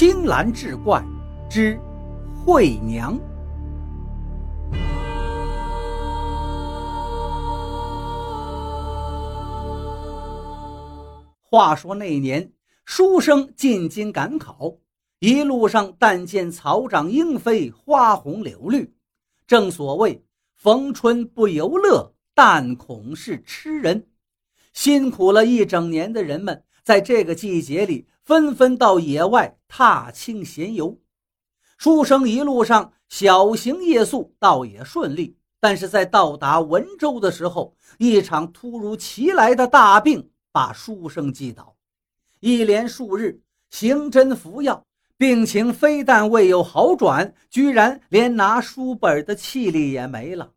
青蓝志怪之惠娘。话说那年，书生进京赶考，一路上但见草长莺飞，花红柳绿。正所谓“逢春不由乐，但恐是痴人”。辛苦了一整年的人们，在这个季节里纷纷到野外踏青闲游。书生一路上小行夜宿，倒也顺利。但是在到达文州的时候，一场突如其来的大病把书生击倒。一连数日行针服药，病情非但未有好转，居然连拿书本的气力也没了，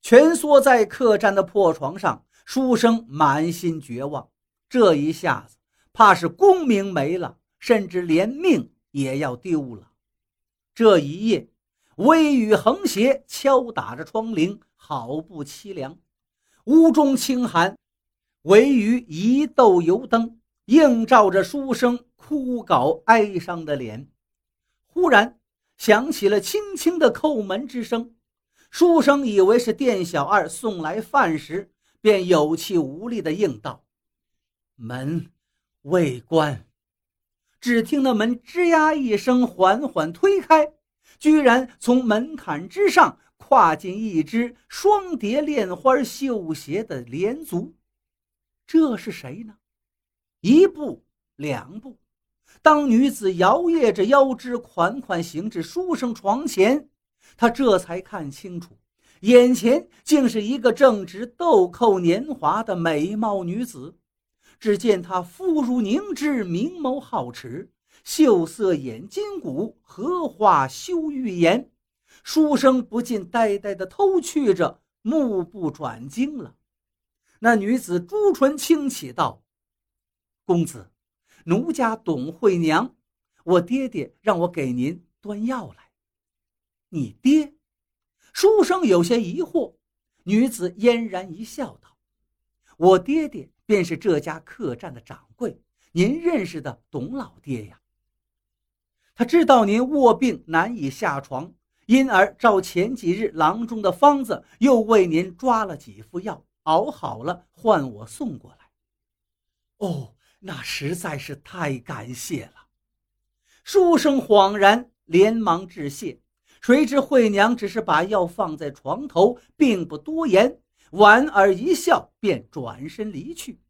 蜷缩在客栈的破床上。书生满心绝望，这一下子怕是功名没了，甚至连命也要丢了。这一夜，微雨横斜，敲打着窗棂，好不凄凉。屋中清寒，唯余一豆油灯映照着书生枯槁哀伤的脸。忽然响起了轻轻的叩门之声，书生以为是店小二送来饭食。便有气无力地应道：“门未关。”只听那门吱呀一声缓缓推开，居然从门槛之上跨进一只双蝶恋花绣鞋的莲足。这是谁呢？一步两步，当女子摇曳着腰肢款款行至书生床前，他这才看清楚。眼前竟是一个正值豆蔻年华的美貌女子，只见他肤如凝脂，明眸皓齿，秀色眼金骨，荷花羞玉颜。书生不禁呆呆地偷觑着，目不转睛了。那女子朱唇轻启道：“公子，奴家董惠娘，我爹爹让我给您端药来。”你爹？书生有些疑惑，女子嫣然一笑，道：“我爹爹便是这家客栈的掌柜，您认识的董老爹呀。他知道您卧病难以下床，因而照前几日郎中的方子，又为您抓了几副药，熬好了唤我送过来。哦，那实在是太感谢了。”书生恍然，连忙致谢。谁知惠娘只是把药放在床头，并不多言，莞尔一笑，便转身离去。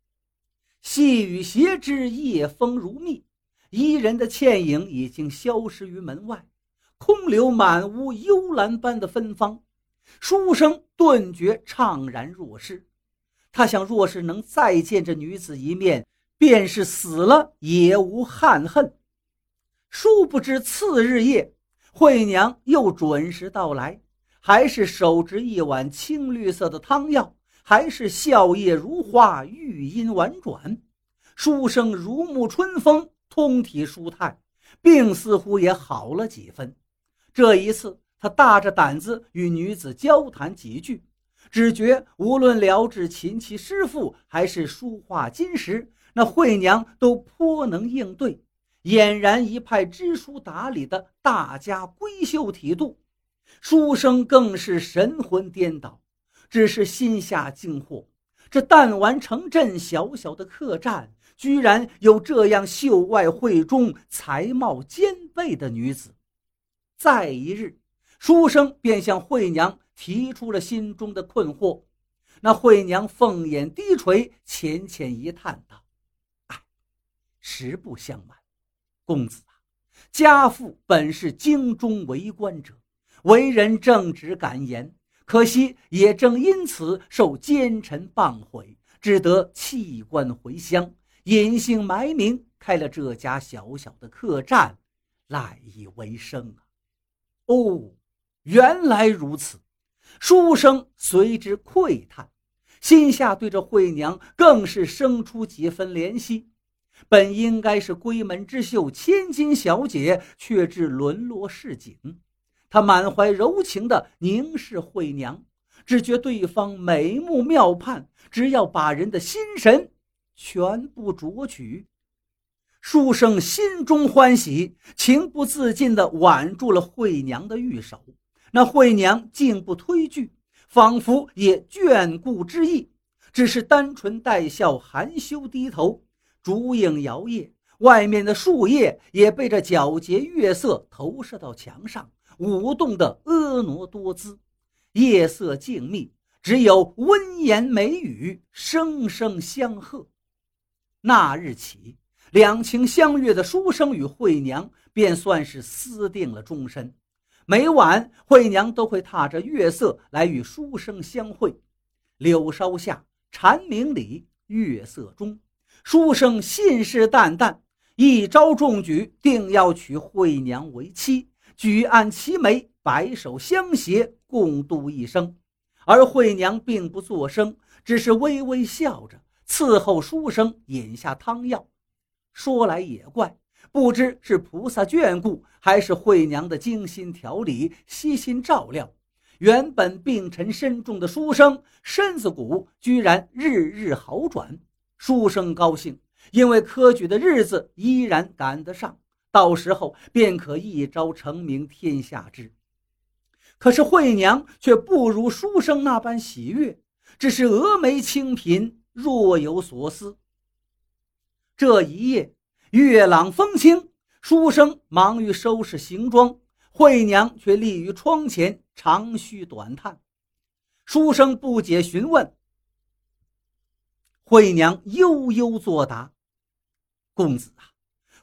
细雨斜枝夜风如蜜，伊人的倩影已经消失于门外，空留满屋幽兰般的芬芳。书生顿觉怅然若失，他想，若是能再见这女子一面，便是死了也无憾恨。殊不知次日夜。惠娘又准时到来，还是手执一碗青绿色的汤药，还是笑靥如花，玉音婉转。书生如沐春风，通体舒泰，病似乎也好了几分。这一次，他大着胆子与女子交谈几句，只觉无论聊至琴棋诗赋，还是书画金石，那惠娘都颇能应对。俨然一派知书达理的大家闺秀体度，书生更是神魂颠倒，只是心下惊惑：这弹丸城镇小小的客栈，居然有这样秀外慧中、才貌兼备的女子。再一日，书生便向惠娘提出了心中的困惑。那惠娘凤眼低垂，浅浅一叹道：“哎，实不相瞒。”公子啊，家父本是京中为官者，为人正直敢言，可惜也正因此受奸臣谤毁，只得弃官回乡，隐姓埋名，开了这家小小的客栈，赖以为生啊。哦，原来如此，书生随之喟叹，心下对着惠娘更是生出几分怜惜。本应该是闺门之秀、千金小姐，却至沦落市井。他满怀柔情地凝视惠娘，只觉对方美目妙盼，只要把人的心神全部夺取。书生心中欢喜，情不自禁地挽住了惠娘的玉手。那惠娘竟不推拒，仿佛也眷顾之意，只是单纯带笑，含羞低头。烛影摇曳，外面的树叶也被这皎洁月色投射到墙上，舞动的婀娜多姿。夜色静谧，只有温言美语声声相和。那日起，两情相悦的书生与惠娘便算是私定了终身。每晚，惠娘都会踏着月色来与书生相会。柳梢下，蝉鸣里，月色中，书生信誓旦旦，一朝中举，定要娶惠娘为妻，举案齐眉，白首相携，共度一生。而惠娘并不作声，只是微微笑着伺候书生饮下汤药。说来也怪。不知是菩萨眷顾，还是惠娘的精心调理、悉心照料，原本病沉深重的书生身子骨居然日日好转。书生高兴，因为科举的日子依然赶得上，到时候便可一朝成名天下知。可是惠娘却不如书生那般喜悦，只是峨眉清颦，若有所思。这一夜。月朗风清，书生忙于收拾行装，惠娘却立于窗前长吁短叹。书生不解询问，惠娘悠悠作答：“公子啊，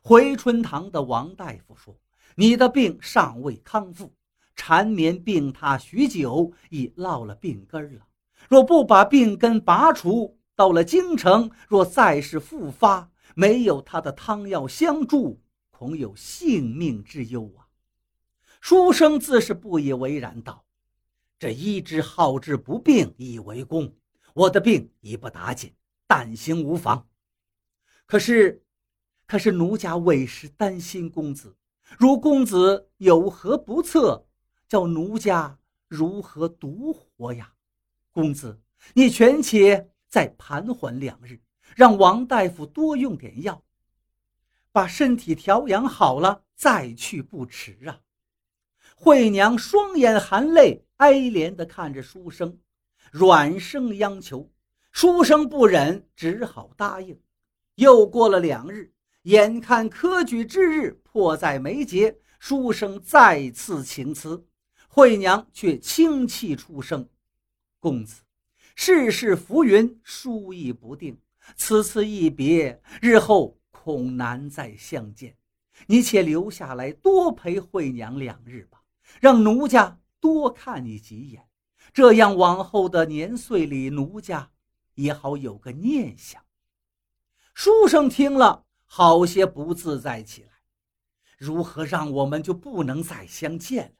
回春堂的王大夫说，你的病尚未康复，缠绵病榻许久，已落了病根了。若不把病根拔除，到了京城，若再是复发。”没有他的汤药相助，恐有性命之忧啊！书生自是不以为然，道：“这医之好治不病以为功，我的病已不打紧，但行无妨。可是，可是奴家为师担心公子，如公子有何不测，叫奴家如何独活呀？公子，你权且再盘缓两日。”让王大夫多用点药，把身体调养好了再去不迟啊！惠娘双眼含泪，哀怜地看着书生，软声央求。书生不忍，只好答应。又过了两日，眼看科举之日迫在眉睫，书生再次请辞，惠娘却轻泣出声：“公子，世事浮云，殊意不定。”此次一别，日后恐难再相见。你且留下来多陪惠娘两日吧，让奴家多看你几眼，这样往后的年岁里，奴家也好有个念想。书生听了，好些不自在起来。如何让我们就不能再相见了？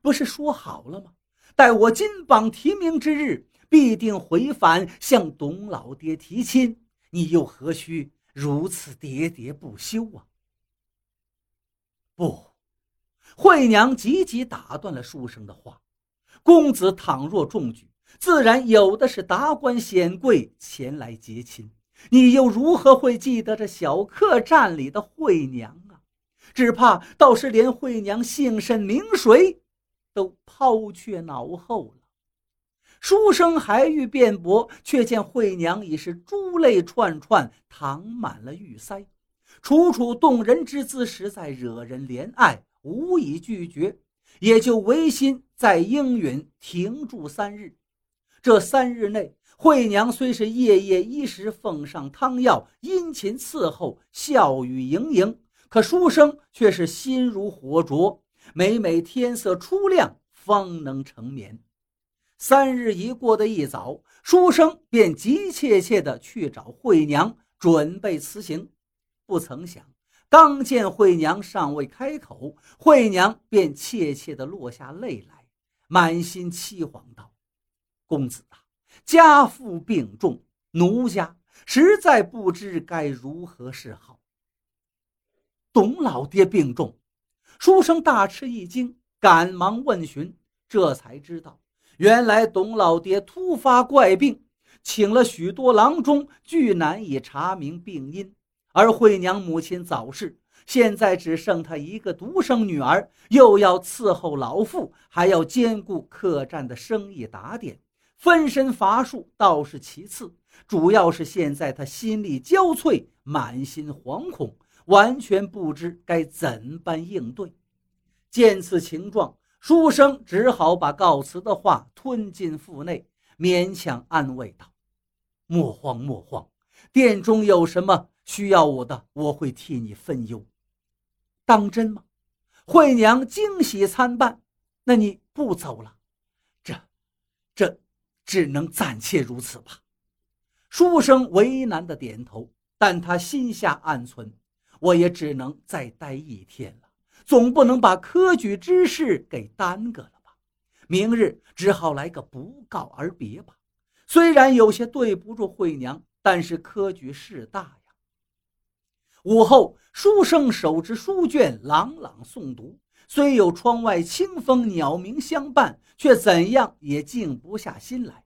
不是说好了吗？待我金榜题名之日，必定回返向董老爹提亲。你又何须如此喋喋不休啊？不，惠娘急急打断了书生的话。公子倘若中举，自然有的是达官显贵前来结亲，你又如何会记得这小客栈里的惠娘啊？只怕倒是连惠娘姓甚名谁，都抛却脑后了。书生还欲辩驳，却见惠娘已是珠泪串串，淌满了玉腮，楚楚动人之姿，实在惹人怜爱，无以拒绝，也就违心再应允停住三日。这三日内，惠娘虽是夜夜衣食奉上汤药，殷勤伺候，笑语盈盈，可书生却是心如火灼，每每天色初亮，方能成眠。三日一过的一早，书生便急切切地去找惠娘，准备辞行。不曾想，刚见惠娘尚未开口，惠娘便怯怯地落下泪来，满心凄惶道：“公子啊，家父病重，奴家实在不知该如何是好。”董老爹病重，书生大吃一惊，赶忙问询，这才知道。原来董老爹突发怪病，请了许多郎中，俱难以查明病因。而惠娘母亲早逝，现在只剩她一个独生女儿，又要伺候老父，还要兼顾客栈的生意打点，分身乏术倒是其次，主要是现在他心力交瘁，满心惶恐，完全不知该怎般应对。见此情状，书生只好把告辞的话吞进腹内，勉强安慰道：“莫慌莫慌，殿中有什么？”需要我的，我会替你分忧。当真吗？惠娘惊喜参半。那你不走了？这，这，只能暂且如此吧。书生为难的点头，但他心下暗存：我也只能再待一天了，总不能把科举之事给耽搁了吧？明日只好来个不告而别吧。虽然有些对不住惠娘，但是科举事大呀。午后，书生手持书卷，朗朗诵读。虽有窗外清风鸟鸣相伴，却怎样也静不下心来。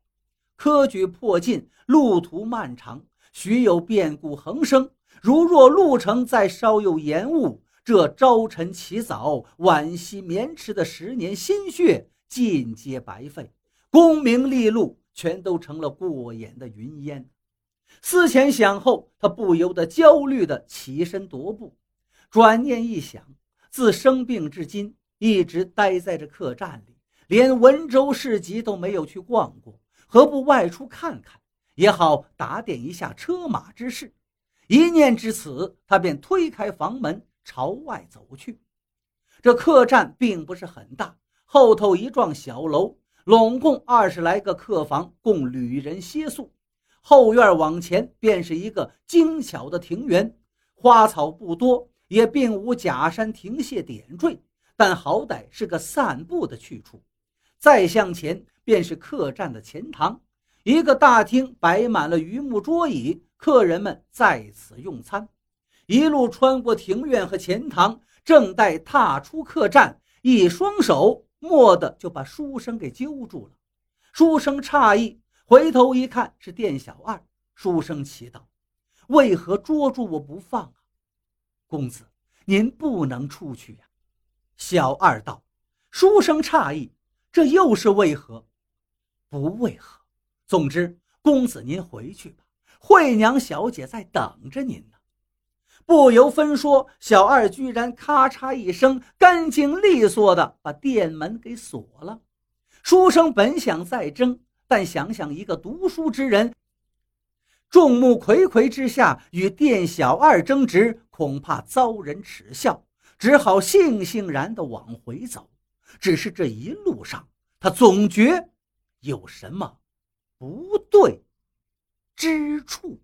科举迫近，路途漫长，许有变故横生。如若路程再稍有延误，这朝晨起早、晚夕绵迟的十年心血尽皆白费，功名利禄全都成了过眼的云烟。思前想后，他不由得焦虑地起身踱步。转念一想，自生病至今，一直待在这客栈里，连文州市集都没有去逛过，何不外出看看，也好打点一下车马之事？一念至此，他便推开房门朝外走去。这客栈并不是很大，后头一幢小楼，拢共二十来个客房，供旅人歇宿。后院往前便是一个精巧的庭园，花草不多，也并无假山亭榭点缀，但好歹是个散步的去处。再向前便是客栈的前堂，一个大厅摆满了榆木桌椅，客人们在此用餐。一路穿过庭院和前堂，正待踏出客栈，一双手蓦地就把书生给揪住了。书生诧异。回头一看，是店小二。书生奇道：“为何捉住我不放？”公子，您不能出去呀。小二道：“书生诧异，这又是为何？不为何。总之，公子您回去吧，惠娘小姐在等着您呢。”不由分说，小二居然咔嚓一声，干净利索的把店门给锁了。书生本想再争。但想想一个读书之人，众目睽睽之下与店小二争执，恐怕遭人耻笑，只好悻悻然地往回走。只是这一路上，他总觉有什么不对之处。